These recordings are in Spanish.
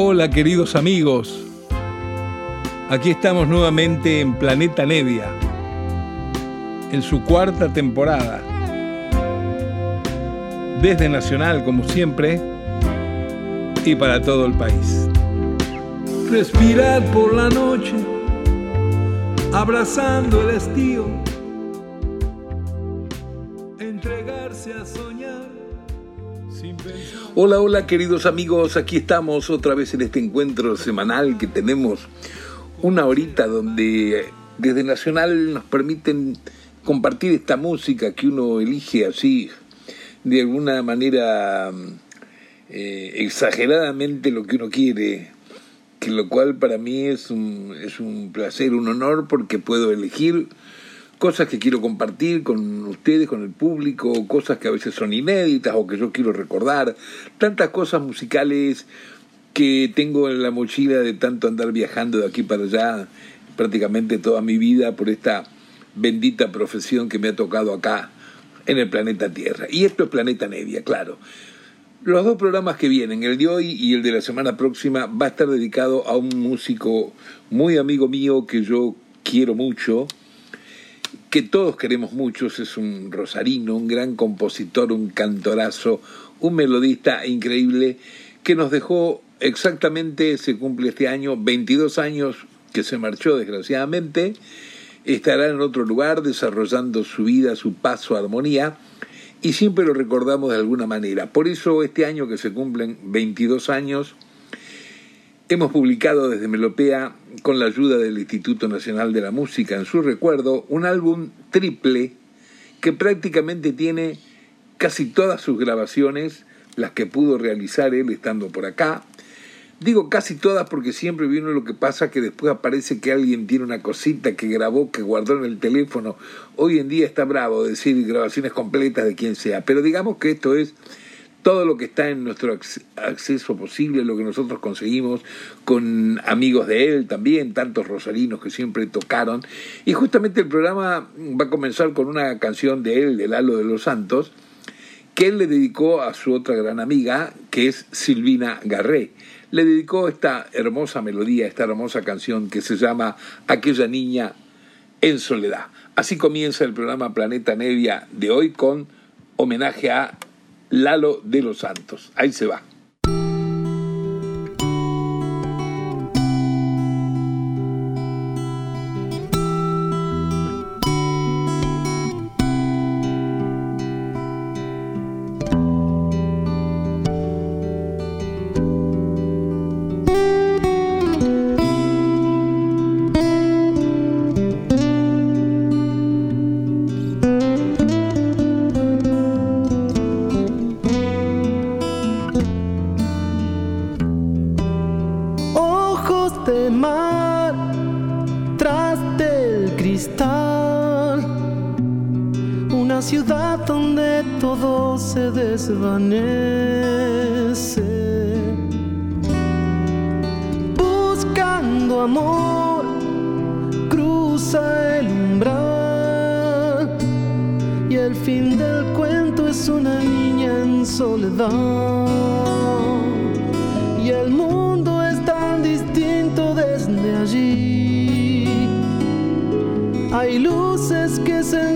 Hola queridos amigos, aquí estamos nuevamente en Planeta Nevia, en su cuarta temporada. Desde Nacional, como siempre, y para todo el país. Respirar por la noche, abrazando el estío, Hola, hola queridos amigos, aquí estamos otra vez en este encuentro semanal que tenemos. Una horita donde desde Nacional nos permiten compartir esta música que uno elige así de alguna manera eh, exageradamente lo que uno quiere, que lo cual para mí es un, es un placer, un honor porque puedo elegir cosas que quiero compartir con ustedes, con el público, cosas que a veces son inéditas o que yo quiero recordar, tantas cosas musicales que tengo en la mochila de tanto andar viajando de aquí para allá prácticamente toda mi vida por esta bendita profesión que me ha tocado acá en el planeta Tierra. Y esto es Planeta Nevia, claro. Los dos programas que vienen, el de hoy y el de la semana próxima, va a estar dedicado a un músico muy amigo mío que yo quiero mucho, que todos queremos mucho, es un rosarino, un gran compositor, un cantorazo, un melodista increíble, que nos dejó exactamente, se cumple este año, 22 años que se marchó desgraciadamente, estará en otro lugar desarrollando su vida, su paso, armonía, y siempre lo recordamos de alguna manera. Por eso este año que se cumplen 22 años, hemos publicado desde Melopea, con la ayuda del Instituto Nacional de la Música en su recuerdo, un álbum triple que prácticamente tiene casi todas sus grabaciones, las que pudo realizar él estando por acá. Digo casi todas porque siempre vino lo que pasa que después aparece que alguien tiene una cosita que grabó, que guardó en el teléfono. Hoy en día está bravo decir grabaciones completas de quien sea, pero digamos que esto es todo lo que está en nuestro acceso posible, lo que nosotros conseguimos con amigos de él también, tantos rosarinos que siempre tocaron. Y justamente el programa va a comenzar con una canción de él, de Lalo de los Santos, que él le dedicó a su otra gran amiga, que es Silvina Garré. Le dedicó esta hermosa melodía, esta hermosa canción que se llama Aquella niña en soledad. Así comienza el programa Planeta Nevia de hoy con homenaje a Lalo de los Santos. Ahí se va. Mar tras del cristal. Una ciudad donde todo se desvanece. Buscando amor cruza el umbral. Y el fin del cuento es una niña en soledad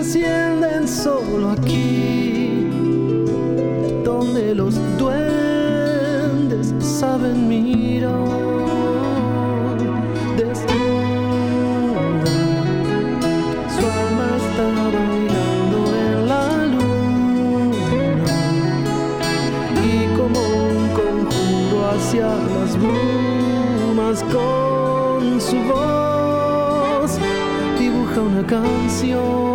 encienden solo aquí, donde los duendes saben mirar. Desnuda, su alma está bailando en la luna y como un conjuro hacia las brumas con su voz dibuja una canción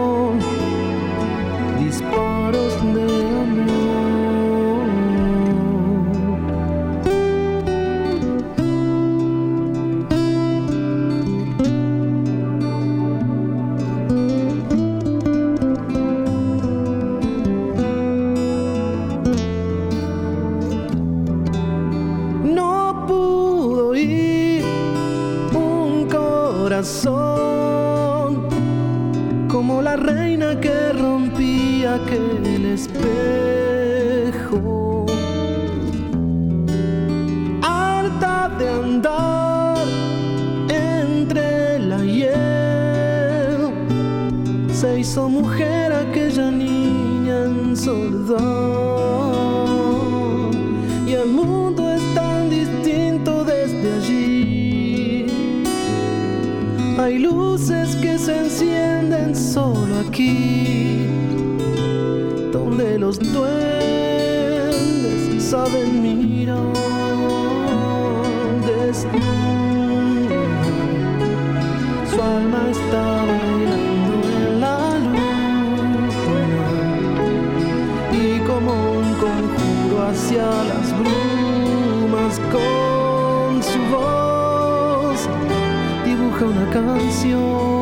espejo. Harta de andar entre la hiel. Se hizo mujer aquella niña en soledad. Y el mundo es tan distinto desde allí. Hay luces que se encienden solo aquí, los duendes saben mirar desnuda. Su alma está bailando en la luna y como un conjuro hacia las brumas con su voz dibuja una canción,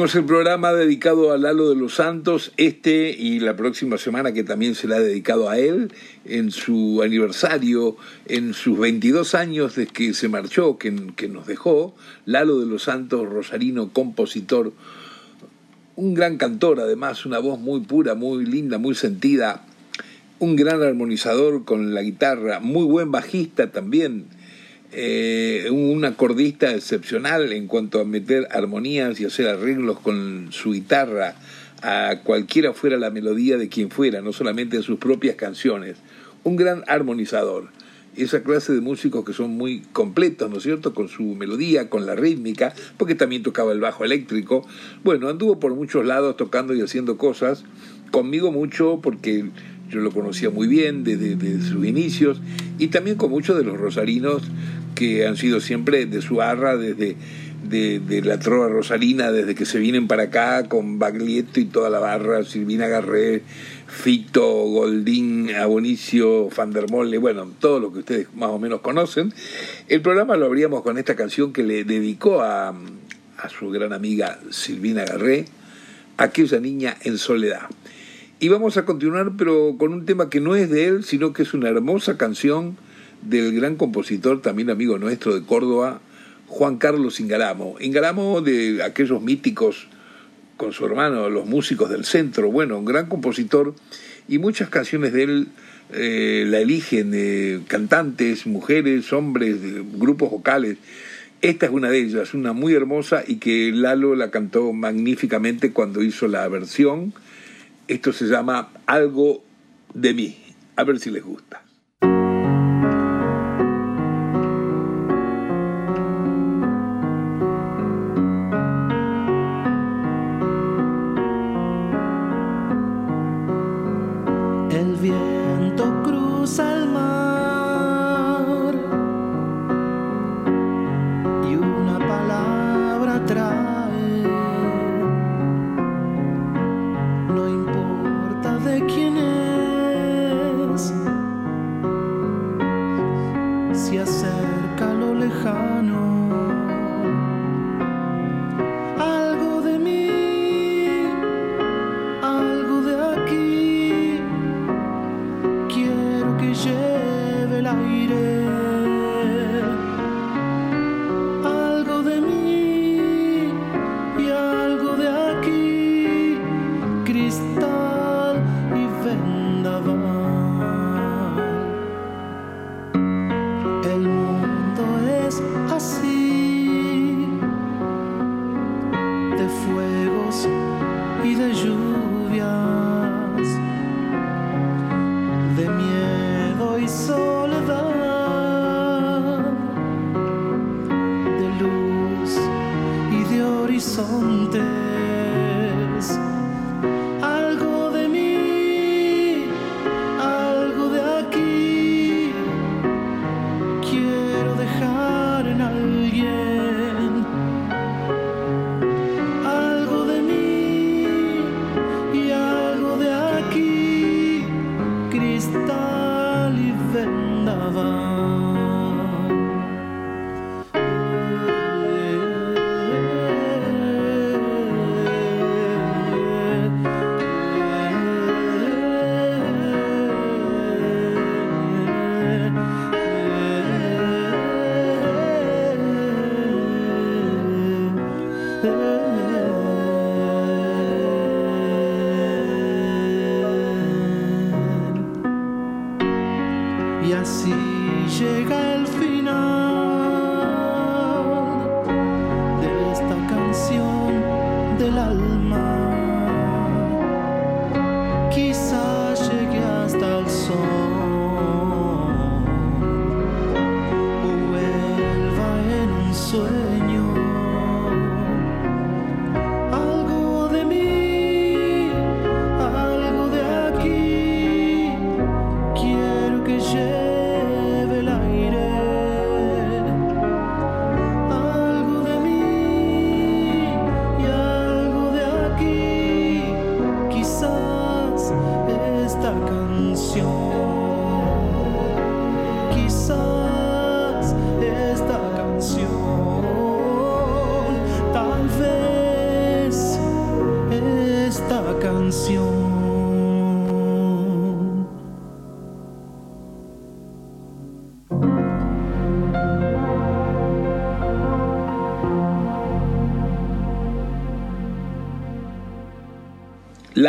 El programa dedicado a Lalo de los Santos, este y la próxima semana que también será dedicado a él, en su aniversario, en sus 22 años desde que se marchó, que, que nos dejó, Lalo de los Santos, rosarino, compositor, un gran cantor además, una voz muy pura, muy linda, muy sentida, un gran armonizador con la guitarra, muy buen bajista también, eh, un acordista excepcional en cuanto a meter armonías y hacer arreglos con su guitarra a cualquiera fuera la melodía de quien fuera, no solamente en sus propias canciones. Un gran armonizador. Esa clase de músicos que son muy completos, ¿no es cierto? Con su melodía, con la rítmica, porque también tocaba el bajo eléctrico. Bueno, anduvo por muchos lados tocando y haciendo cosas. Conmigo mucho porque yo lo conocía muy bien desde, desde sus inicios y también con muchos de los rosarinos que han sido siempre de su arra desde de, la trova rosarina, desde que se vienen para acá con Baglietto y toda la barra, Silvina Garré, Fito, Goldín, Abonicio, Fandermole, bueno, todo lo que ustedes más o menos conocen. El programa lo abríamos con esta canción que le dedicó a, a su gran amiga Silvina Garré, aquella niña en soledad. Y vamos a continuar, pero con un tema que no es de él, sino que es una hermosa canción del gran compositor, también amigo nuestro de Córdoba, Juan Carlos Ingaramo. Ingaramo de aquellos míticos con su hermano, los músicos del centro, bueno, un gran compositor y muchas canciones de él eh, la eligen eh, cantantes, mujeres, hombres, grupos vocales. Esta es una de ellas, una muy hermosa y que Lalo la cantó magníficamente cuando hizo la versión. Esto se llama Algo de mí. A ver si les gusta.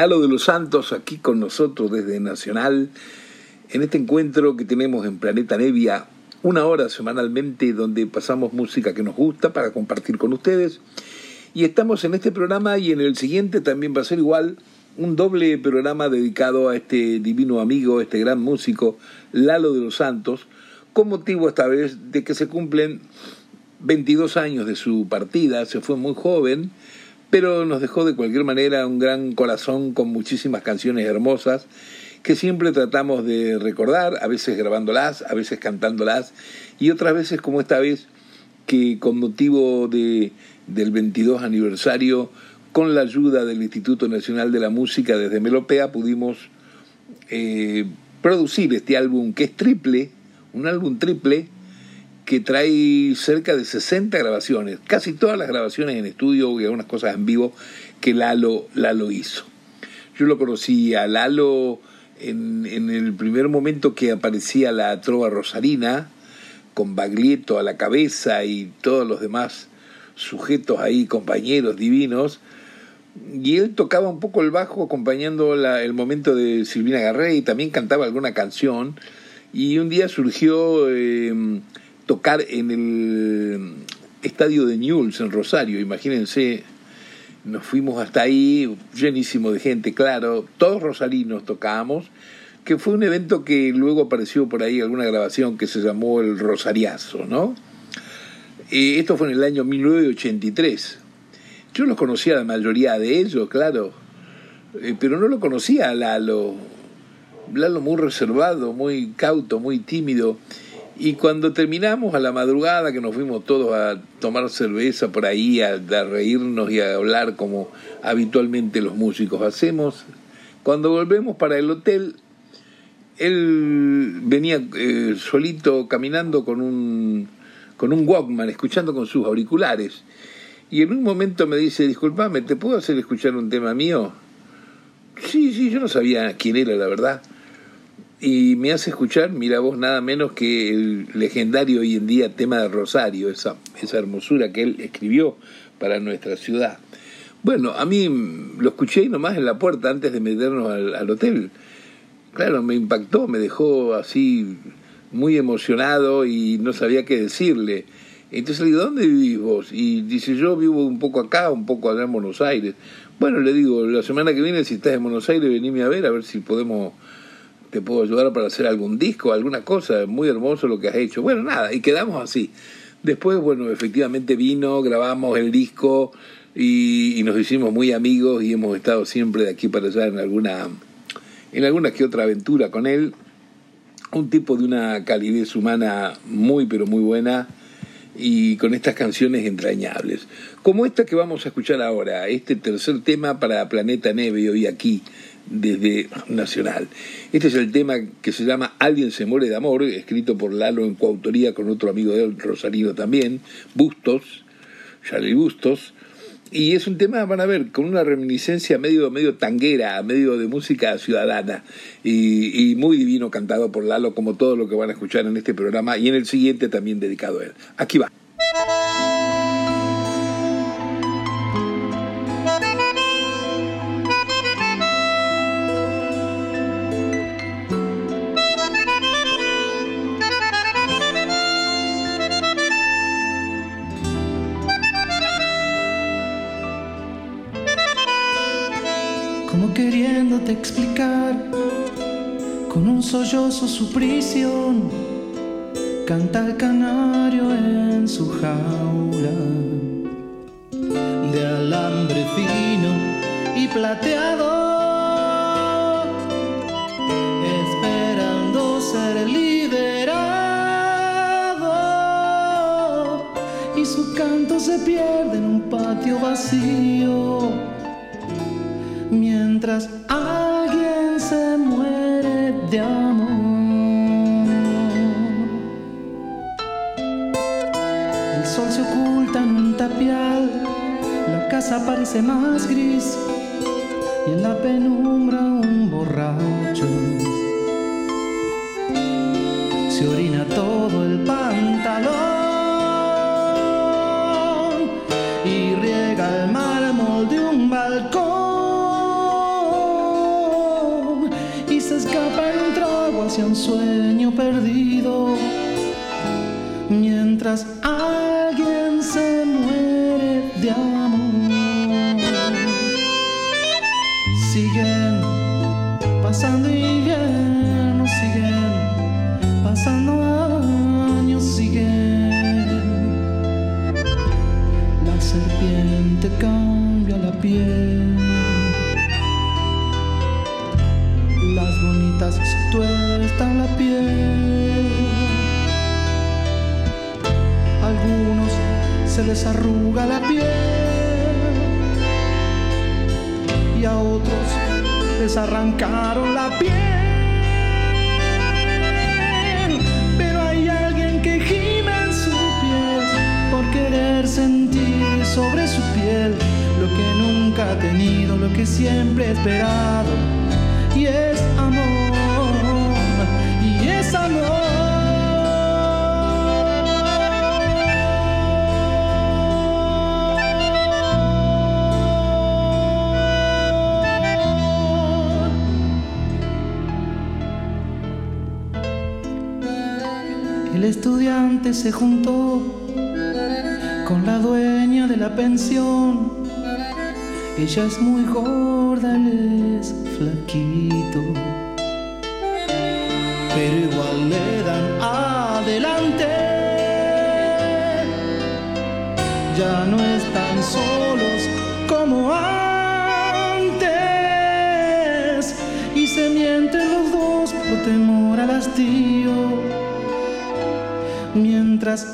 Lalo de los Santos aquí con nosotros desde Nacional en este encuentro que tenemos en Planeta Nevia, una hora semanalmente donde pasamos música que nos gusta para compartir con ustedes. Y estamos en este programa y en el siguiente también va a ser igual un doble programa dedicado a este divino amigo, este gran músico, Lalo de los Santos, con motivo esta vez de que se cumplen 22 años de su partida, se fue muy joven, pero nos dejó de cualquier manera un gran corazón con muchísimas canciones hermosas que siempre tratamos de recordar, a veces grabándolas, a veces cantándolas, y otras veces como esta vez que con motivo de, del 22 aniversario, con la ayuda del Instituto Nacional de la Música desde Melopea, pudimos eh, producir este álbum que es triple, un álbum triple, que trae cerca de 60 grabaciones, casi todas las grabaciones en estudio y algunas cosas en vivo que Lalo, Lalo hizo. Yo lo conocí a Lalo en, en el primer momento que aparecía la trova rosarina, con Baglietto a la cabeza y todos los demás sujetos ahí, compañeros divinos, y él tocaba un poco el bajo acompañando la, el momento de Silvina Garré y también cantaba alguna canción, y un día surgió... Eh, tocar en el estadio de Newell's en Rosario, imagínense, nos fuimos hasta ahí, llenísimo de gente, claro, todos rosarinos tocábamos, que fue un evento que luego apareció por ahí alguna grabación que se llamó el Rosariazo, ¿no? Eh, esto fue en el año 1983. Yo los conocía la mayoría de ellos, claro, eh, pero no lo conocía a Lalo. Lalo muy reservado, muy cauto, muy tímido. Y cuando terminamos a la madrugada, que nos fuimos todos a tomar cerveza por ahí, a, reírnos y a hablar como habitualmente los músicos hacemos, cuando volvemos para el hotel, él venía eh, solito caminando con un, con un Walkman, escuchando con sus auriculares. Y en un momento me dice, disculpame, ¿te puedo hacer escuchar un tema mío? Sí, sí, yo no sabía quién era, la verdad y me hace escuchar, mira vos, nada menos que el legendario hoy en día tema de Rosario, esa, esa hermosura que él escribió para nuestra ciudad. Bueno, a mí lo escuché nomás en la puerta antes de meternos al, hotel. Claro, me impactó, me dejó así muy emocionado y no sabía qué decirle. Entonces le digo, ¿dónde vivís vos? Y dice, yo vivo un poco acá, un poco allá en Buenos Aires. Bueno, le digo, la semana que viene, si estás en Buenos Aires, venime a ver, a ver si podemos te puedo ayudar para hacer algún disco, alguna cosa, muy hermoso lo que has hecho. Bueno, nada, y quedamos así. Después, bueno, efectivamente vino, grabamos el disco y, nos hicimos muy amigos y hemos estado siempre de aquí para allá en alguna, en alguna que otra aventura con él. Un tipo de una calidez humana muy, pero muy buena y con estas canciones entrañables. Como esta que vamos a escuchar ahora, este tercer tema para Planeta Neve hoy aquí desde Nacional. Este es el tema que se llama Alguien se muere de amor, escrito por Lalo en coautoría con otro amigo de él, Rosarino también, Bustos, Charlie Bustos. Y es un tema, van a ver, con una reminiscencia medio, medio tanguera, medio de música ciudadana y, y muy divino cantado por Lalo, como todo lo que van a escuchar en este programa y en el siguiente también dedicado a él. Aquí va. Explicar con un sollozo su prisión. Canta el canario en su jaula de alambre fino y plateado, esperando ser liberado. Y su canto se pierde en un patio vacío mientras alguien se muere de amor. El sol se oculta en un tapial, la casa parece más gris y en la penumbra se les arruga la piel y a otros les arrancaron la piel. Pero hay alguien que gime en su piel por querer sentir sobre su piel lo que nunca ha tenido, lo que siempre ha esperado. Se juntó con la dueña de la pensión. Ella es muy gorda, él es flaquito. Pero igual le dan adelante. Ya no están solos como antes. Y se mienten los dos por temor al hastío mientras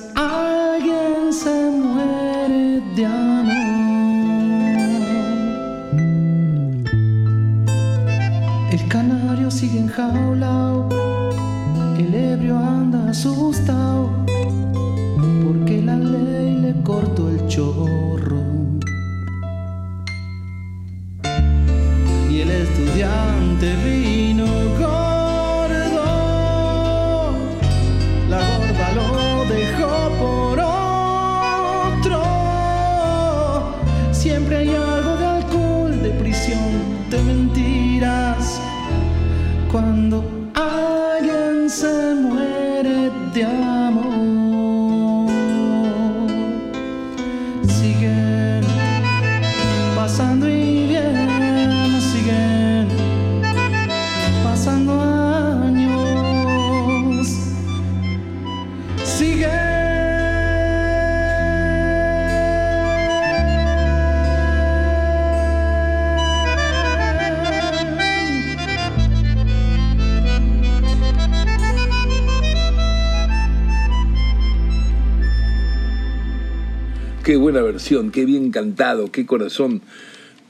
qué bien cantado, qué corazón,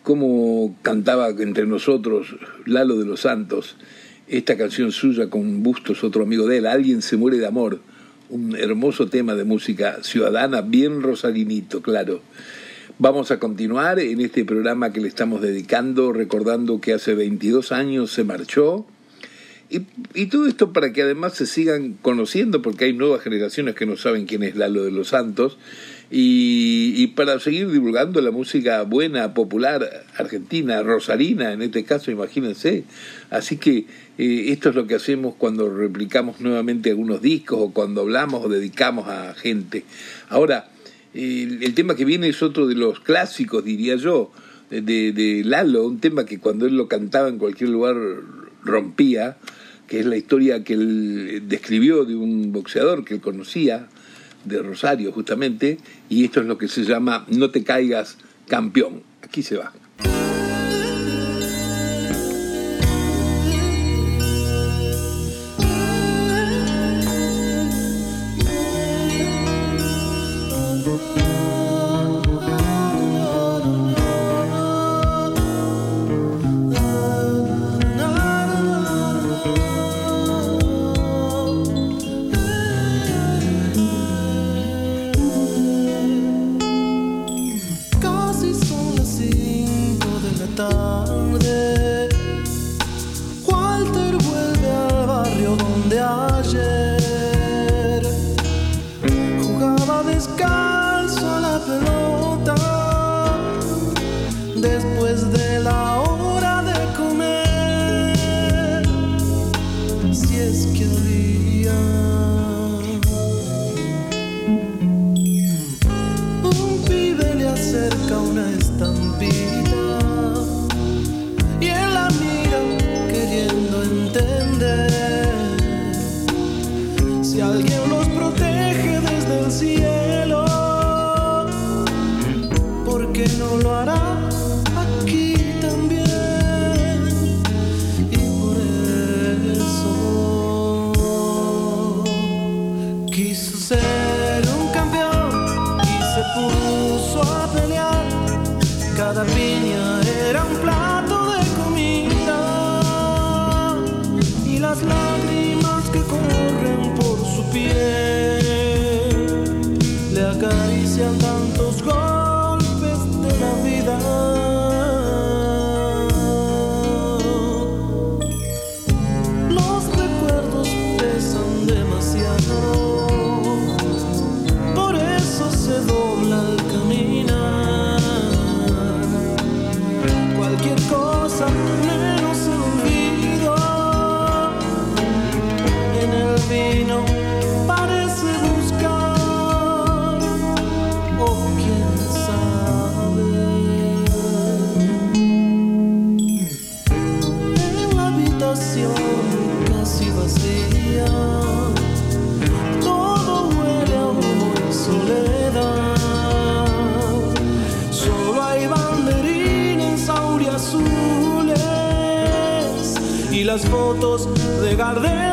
cómo cantaba entre nosotros Lalo de los Santos esta canción suya con Bustos, otro amigo de él, Alguien se muere de amor, un hermoso tema de música ciudadana, bien rosalinito, claro. Vamos a continuar en este programa que le estamos dedicando, recordando que hace 22 años se marchó. Y, y todo esto para que además se sigan conociendo, porque hay nuevas generaciones que no saben quién es Lalo de los Santos, y, y para seguir divulgando la música buena, popular, argentina, rosarina en este caso, imagínense. Así que eh, esto es lo que hacemos cuando replicamos nuevamente algunos discos o cuando hablamos o dedicamos a gente. Ahora, el, el tema que viene es otro de los clásicos, diría yo, de, de Lalo, un tema que cuando él lo cantaba en cualquier lugar rompía, que es la historia que él describió de un boxeador que él conocía, de Rosario justamente, y esto es lo que se llama No te caigas campeón. Aquí se va. Las fotos de Gardel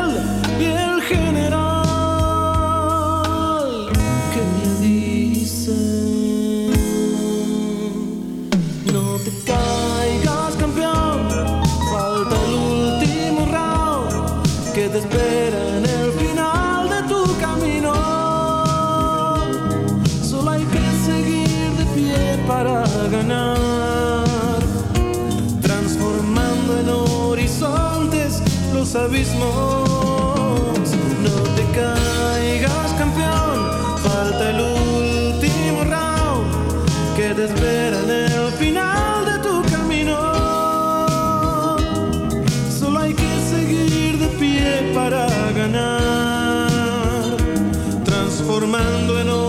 para ganar, transformando en horizontes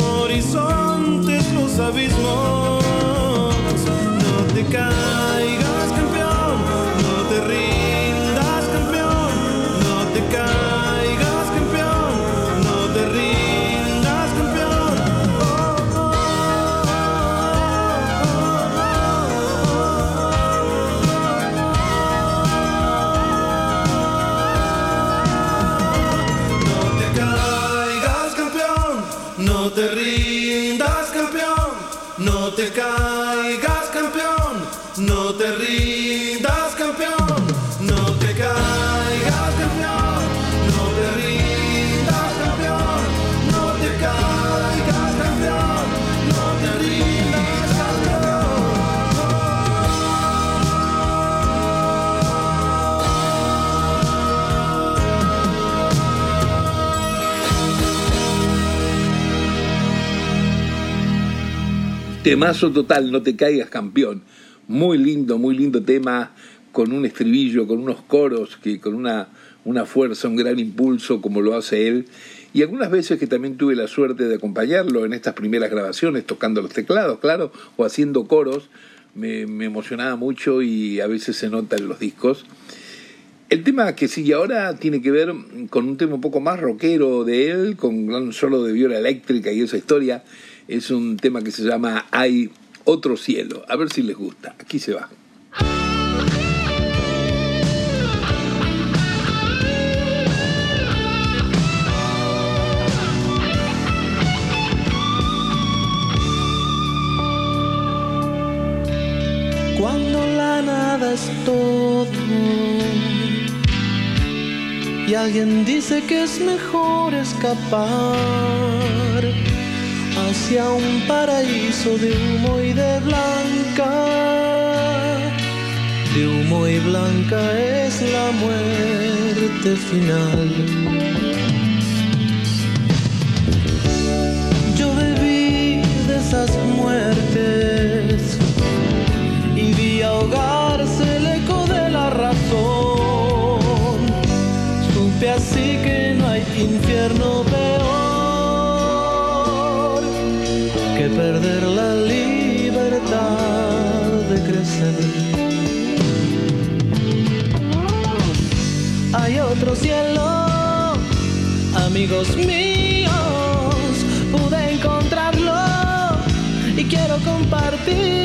Temazo total, no te caigas campeón. Muy lindo, muy lindo tema, con un estribillo, con unos coros, que con una, una fuerza, un gran impulso, como lo hace él. Y algunas veces que también tuve la suerte de acompañarlo en estas primeras grabaciones, tocando los teclados, claro, o haciendo coros, me, emocionaba mucho y a veces se nota en los discos. El tema que sigue ahora tiene que ver con un tema un poco más rockero de él, con un solo de viola eléctrica y esa historia. Es un tema que se llama Hay otro cielo. A ver si les gusta. Aquí se va. Cuando la nada es todo y alguien dice que es mejor escapar hacia un paraíso de humo y de blanca. De humo y blanca es la muerte final. Yo bebí de esas muertes y vi ahogarse el eco de la razón. Supe así que no hay infierno peor amigos míos, pude encontrarlo y quiero compartirlo.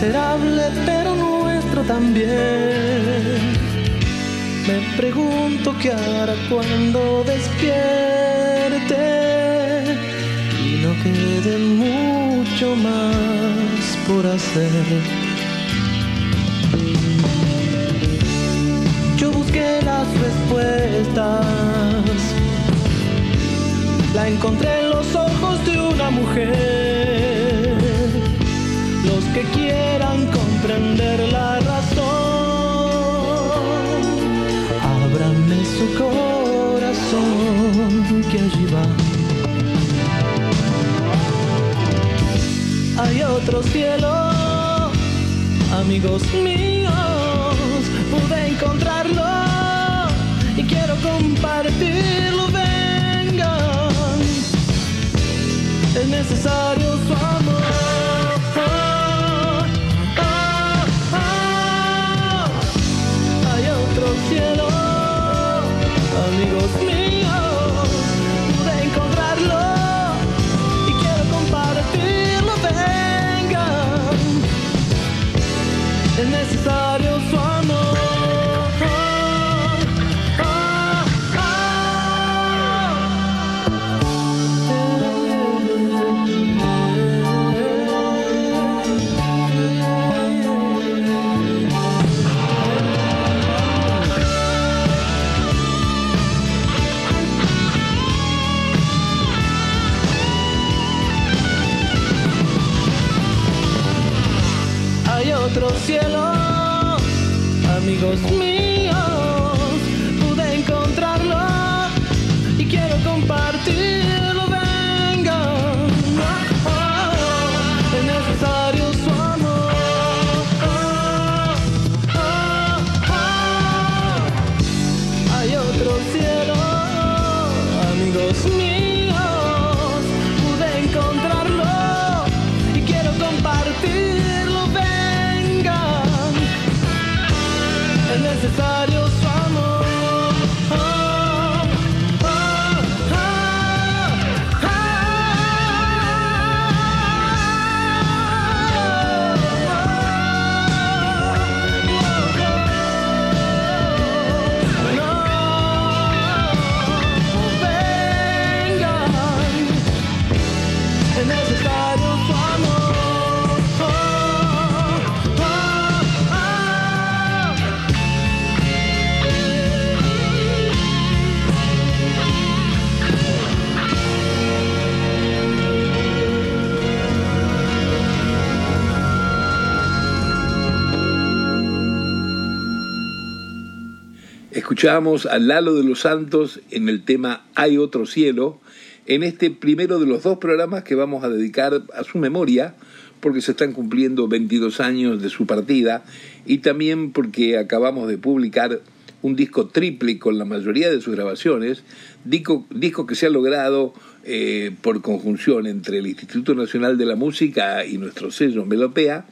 Miserable pero nuestro también. Me pregunto qué hará cuando despierte y no quede mucho más por hacer. Yo busqué las respuestas, la encontré en los ojos de una mujer. Que quieran comprender la razón, ábranme su corazón que allí va. Hay otro cielo, amigos míos, pude encontrarlo y quiero compartirlo. Vengan, es necesario otro cielo, amigos míos, pude encontrarlo y quiero compartirlo. Escuchábamos a Lalo de los Santos en el tema Hay otro cielo, en este primero de los dos programas que vamos a dedicar a su memoria, porque se están cumpliendo 22 años de su partida y también porque acabamos de publicar un disco triple con la mayoría de sus grabaciones, disco, disco que se ha logrado eh, por conjunción entre el Instituto Nacional de la Música y nuestro sello Melopea,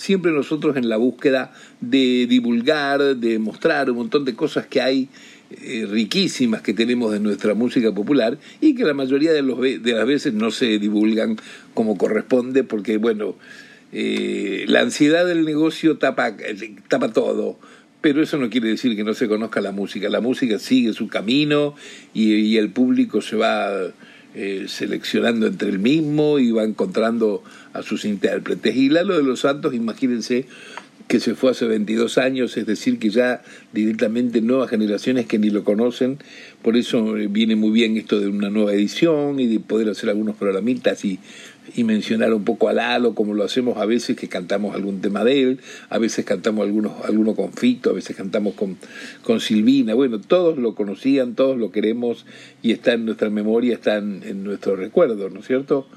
siempre nosotros en la búsqueda de divulgar, de mostrar un montón de cosas que hay eh, riquísimas que tenemos de nuestra música popular y que la mayoría de, los, de las veces no se divulgan como corresponde porque, bueno, eh, la ansiedad del negocio tapa, tapa todo. Pero eso no quiere decir que no se conozca la música. La música sigue su camino y, el público se va eh, seleccionando entre el mismo y va encontrando a sus intérpretes. Y Lalo de los Santos, imagínense, que se fue hace 22 años, es decir, que ya directamente nuevas generaciones que ni lo conocen, por eso eh, viene muy bien esto de una nueva edición y de poder hacer algunos programitas y, y mencionar un poco a Lalo, como lo hacemos a veces que cantamos algún tema de él, a veces cantamos algunos, alguno con Fito, a veces cantamos con, con Silvina, bueno, todos lo conocían, todos lo queremos y está en nuestra memoria, está en, en nuestro recuerdo, ¿no es cierto?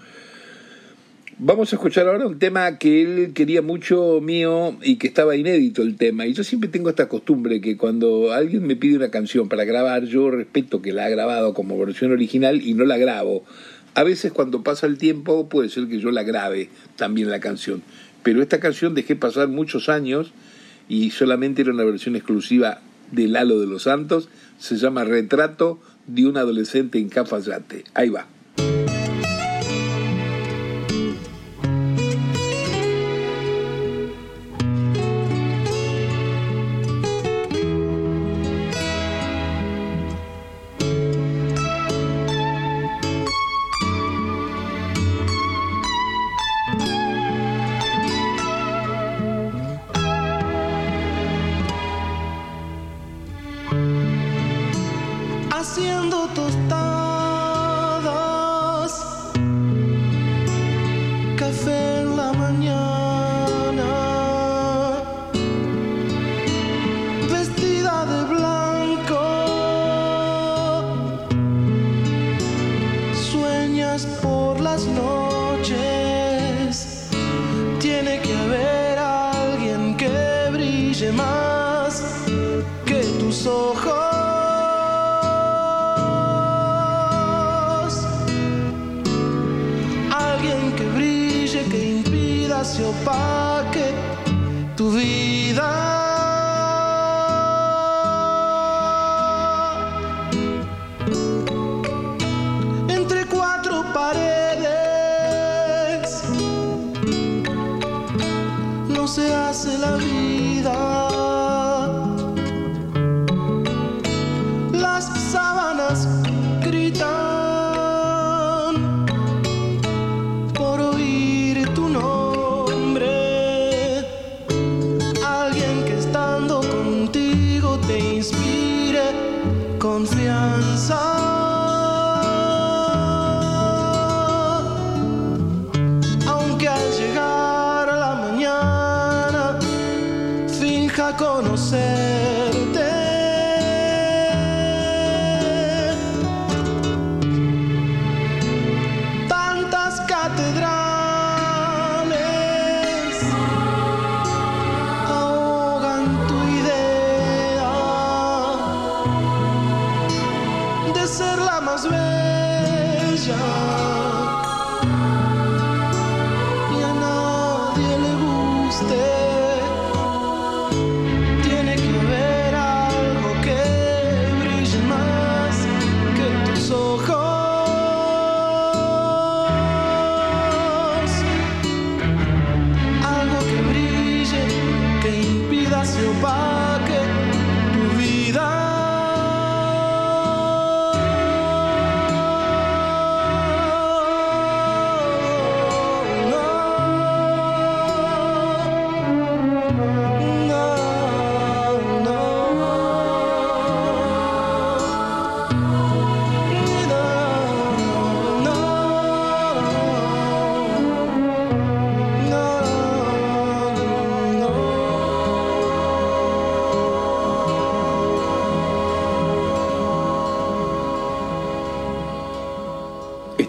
Vamos a escuchar ahora un tema que él quería mucho mío y que estaba inédito el tema. Y yo siempre tengo esta costumbre que cuando alguien me pide una canción para grabar, yo respeto que la ha grabado como versión original y no la grabo. A veces cuando pasa el tiempo puede ser que yo la grabe también la canción. Pero esta canción dejé pasar muchos años y solamente era una versión exclusiva de Lalo de los Santos. Se llama Retrato de un adolescente en Cafayate. Ahí va.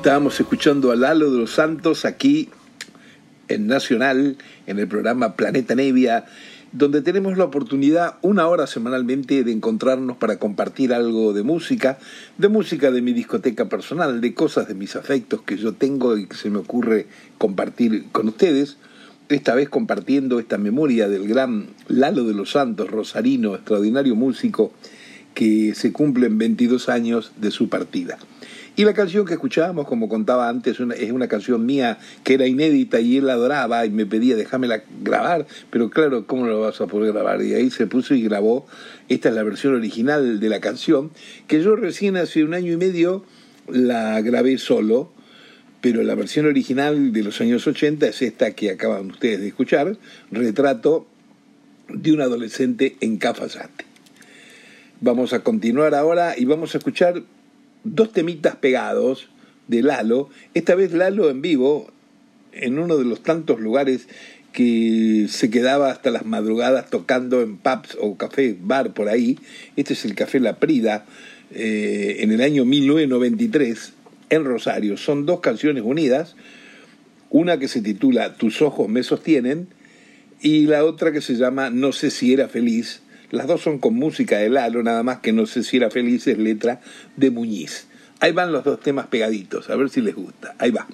Estábamos escuchando a Lalo de los Santos aquí en Nacional, en el programa Planeta Nevia, donde tenemos la oportunidad una hora semanalmente de encontrarnos para compartir algo de música, de música de mi discoteca personal, de cosas de mis afectos que yo tengo y que se me ocurre compartir con ustedes. Esta vez compartiendo esta memoria del gran Lalo de los Santos, rosarino, extraordinario músico, que se cumplen 22 años de su partida. Y la canción que escuchábamos, como contaba antes, una- es una canción mía que era inédita y él adoraba y me pedía déjamela grabar, pero claro, ¿cómo lo vas a poder grabar? Y ahí se puso y grabó. Esta es la versión original de la canción, que yo recién hace un año y medio la grabé solo, pero la versión original de los años 80 es esta que acaban ustedes de escuchar, Retrato de un adolescente en Cafayate. Vamos a continuar ahora y vamos a escuchar dos temitas pegados de Lalo, esta vez Lalo en vivo, en uno de los tantos lugares que se quedaba hasta las madrugadas tocando en pubs o café, bar por ahí. Este es el Café La Prida, eh, en el año 1993, en Rosario. Son dos canciones unidas, una que se titula Tus ojos me sostienen y la otra que se llama No sé si era feliz. Las dos son con música de Lalo, nada más que No sé si era feliz es letra de Muñiz. Ahí van los dos temas pegaditos, a ver si les gusta. Ahí va.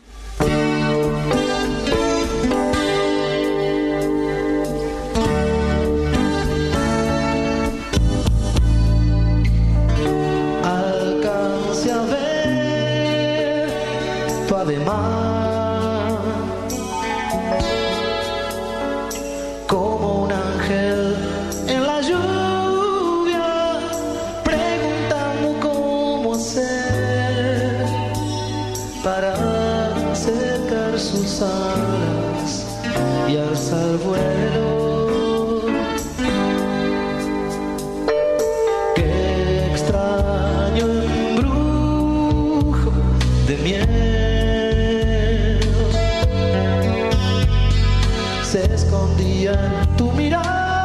Tu mirada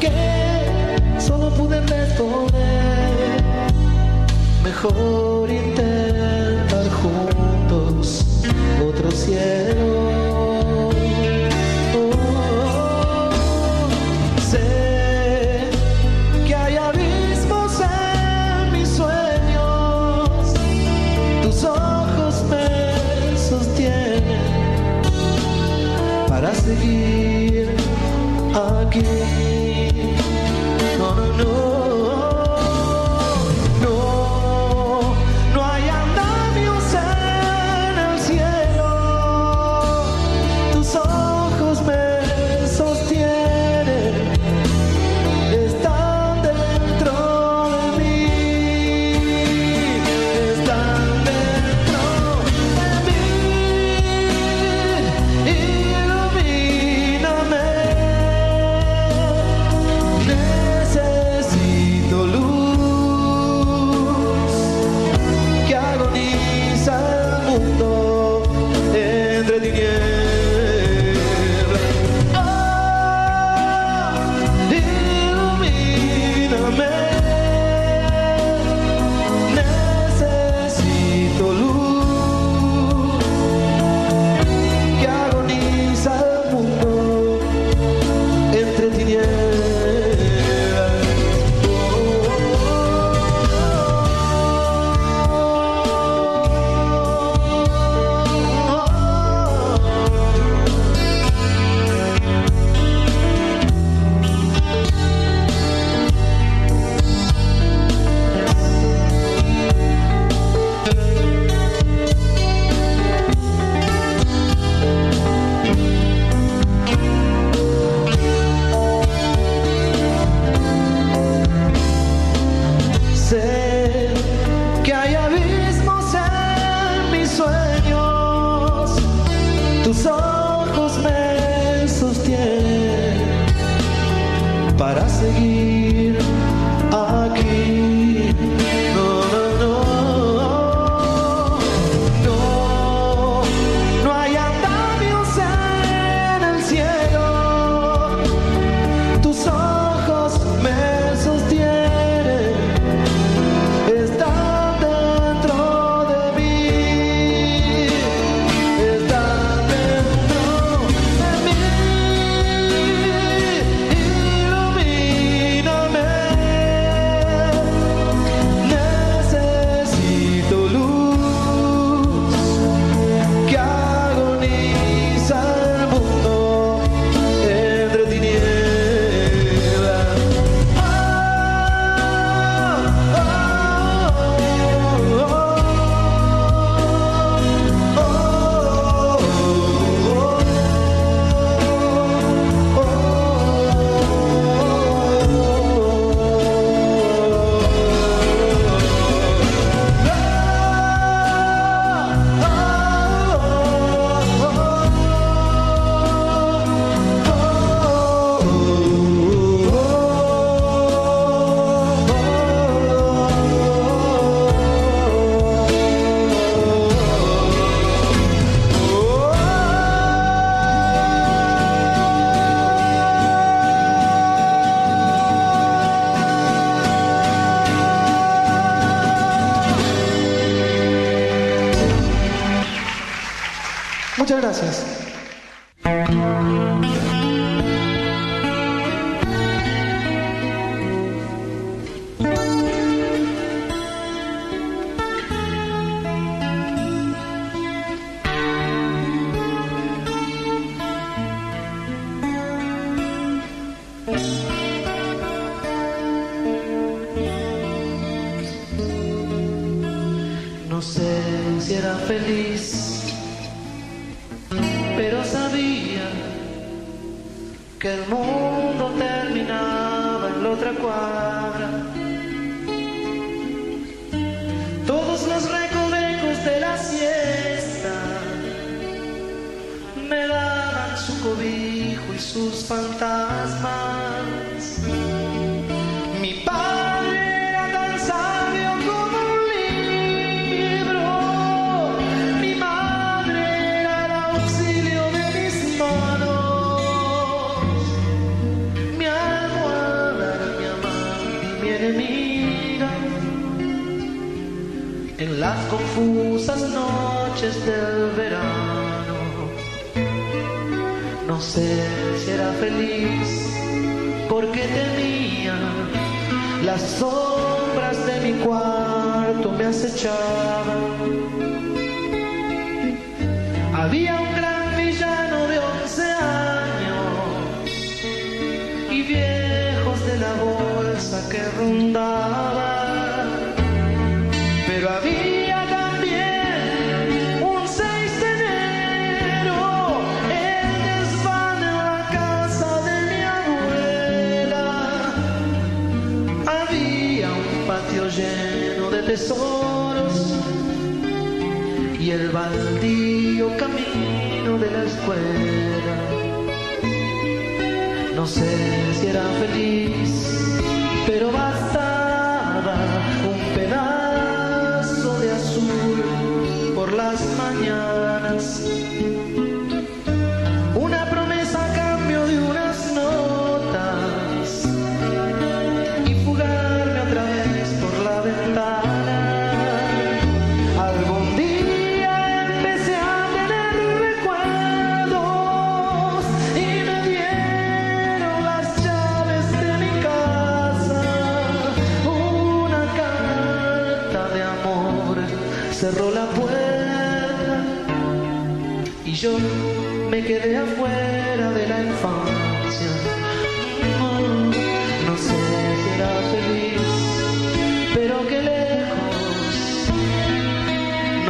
que solo pude responder. Mejor intentar juntos otro cielo. Confusas noches del verano. No sé si era feliz porque temía las sombras de mi cuarto me acechaban. Había un gran villano de once años y viejos de la bolsa que rondaban. Baldío camino de la escuela. No sé si era feliz, pero bastaba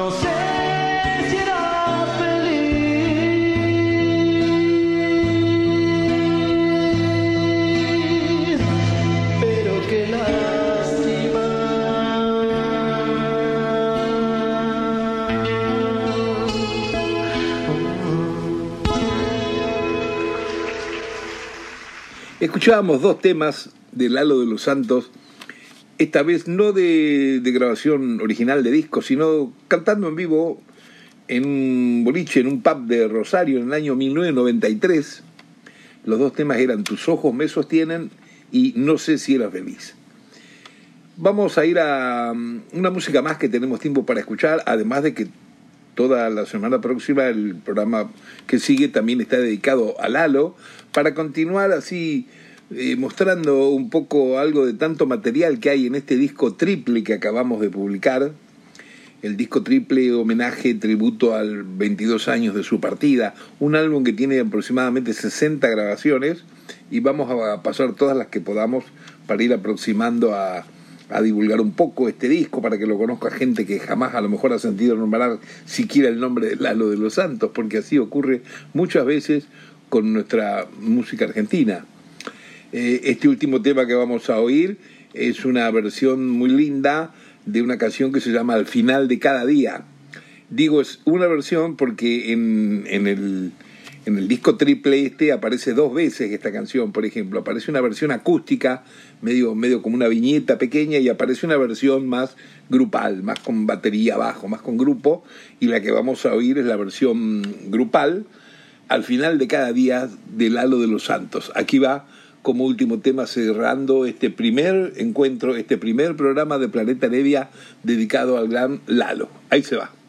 No sé si era feliz, pero qué Escuchábamos dos temas de Lalo de los Santos, esta vez no de, grabación original de disco, sino cantando en vivo en un boliche, en un pub de Rosario en el año 1993. Los dos temas eran Tus ojos me sostienen y No sé si era feliz. Vamos a ir a um, una música más que tenemos tiempo para escuchar, además de que toda la semana próxima el programa que sigue también está dedicado a Lalo, para continuar así eh, mostrando un poco algo de tanto material que hay en este disco triple que acabamos de publicar, el disco triple homenaje, tributo al 22 años de su partida, un álbum que tiene aproximadamente 60 grabaciones y vamos a pasar todas las que podamos para ir aproximando a, a divulgar un poco este disco para que lo conozca gente que jamás a lo mejor ha sentido nombrar siquiera el nombre de Lalo de los Santos, porque así ocurre muchas veces con nuestra música argentina. Eh, este último tema que vamos a oír es una versión muy linda de una canción que se llama Al final de cada día. Digo, es una versión porque en, en el, en el disco triple este aparece dos veces esta canción, por ejemplo. Aparece una versión acústica, medio, medio como una viñeta pequeña, y aparece una versión más grupal, más con batería abajo, más con grupo, y la que vamos a oír es la versión grupal, al final de cada día de Lalo de los Santos. Aquí va como último tema cerrando este primer encuentro, este primer programa de Planeta Nevia dedicado al gran Lalo. Ahí se va.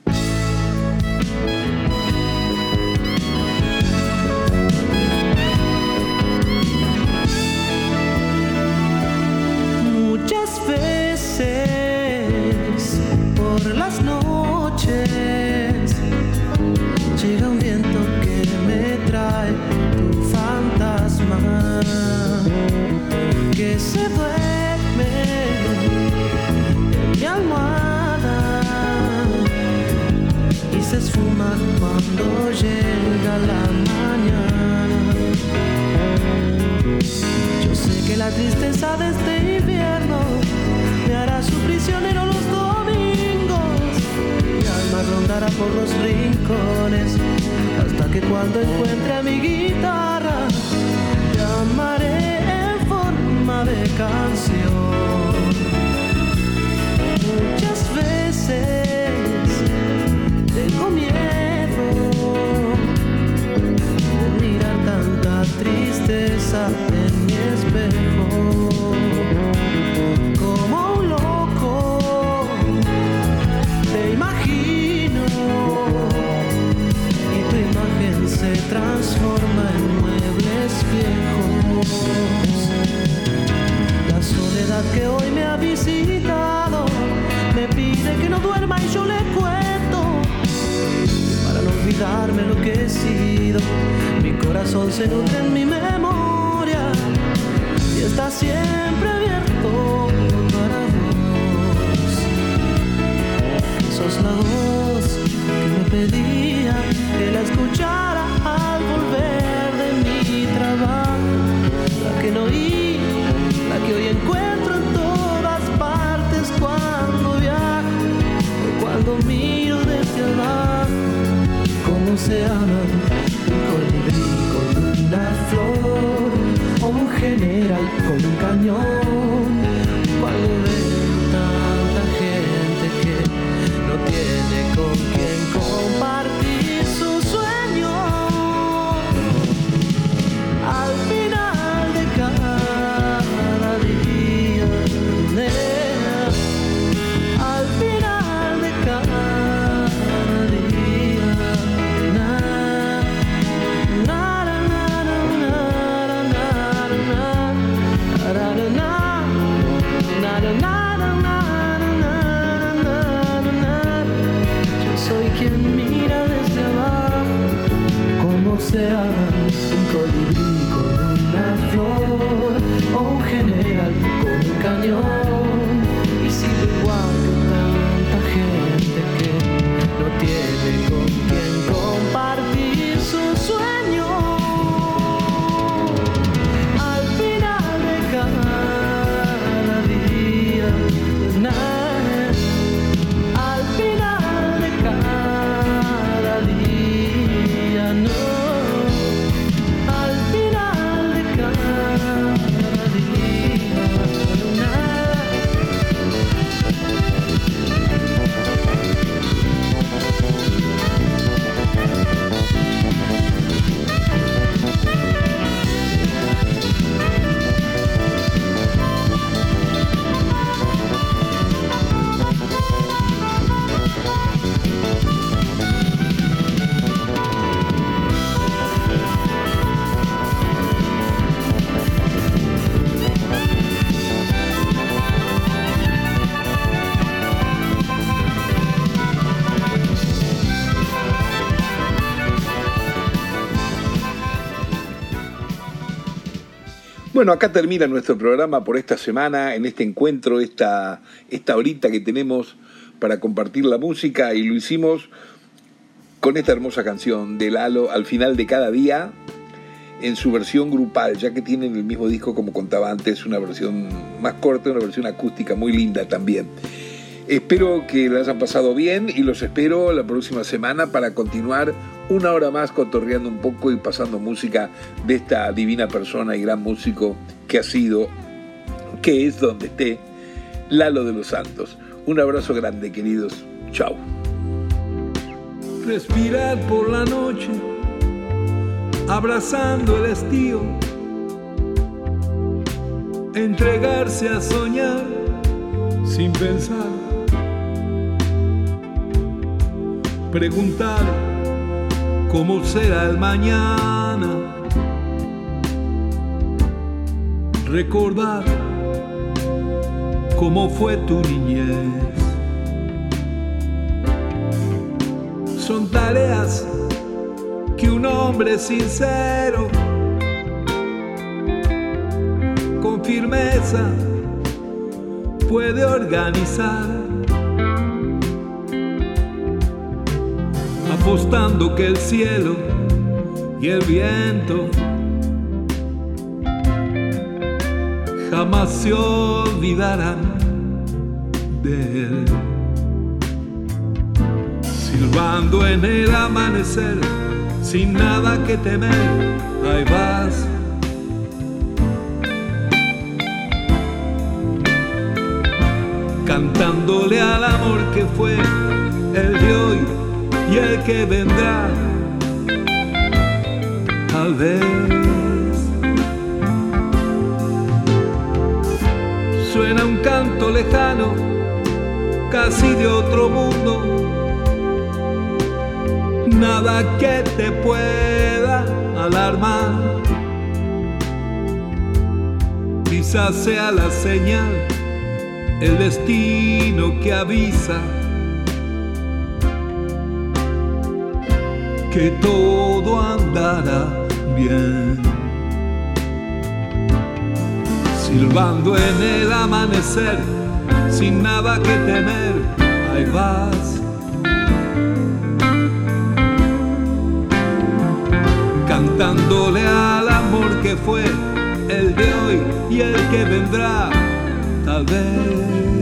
Duerma y yo le cuento para no olvidarme lo que he sido. Mi corazón se nutre en mi memoria y está siempre abierto para vos. Sos la voz que me pedía que la escuchara concerna Bueno, acá termina nuestro programa por esta semana, en este encuentro, esta, esta horita que tenemos para compartir la música y lo hicimos con esta hermosa canción de Lalo al final de cada día en su versión grupal, ya que tienen el mismo disco como contaba antes, una versión más corta, una versión acústica muy linda también. Espero que la hayan pasado bien y los espero la próxima semana para continuar una hora más cotorreando un poco y pasando música de esta divina persona y gran músico que ha sido, que es donde esté, Lalo de los Santos. Un abrazo grande, queridos. Chao. respirar por la noche, abrazando el estío, entregarse a soñar sin pensar, preguntar cómo será el mañana, recordar cómo fue tu niñez. son tareas que un hombre sincero, con firmeza, puede organizar. apostando que el cielo y el viento jamás se olvidarán de él. Silbando en el amanecer, sin nada que temer, ahí vas. Cantándole al amor que fue el de hoy y el que vendrá. Tal vez suena un canto lejano, casi de otro mundo. Nada que te pueda alarmar. Quizás sea la señal, el destino que avisa que todo andará bien. silbando en el amanecer, sin nada que temer, ahí vas. Cantándole al amor que fue el de hoy y el que vendrá, tal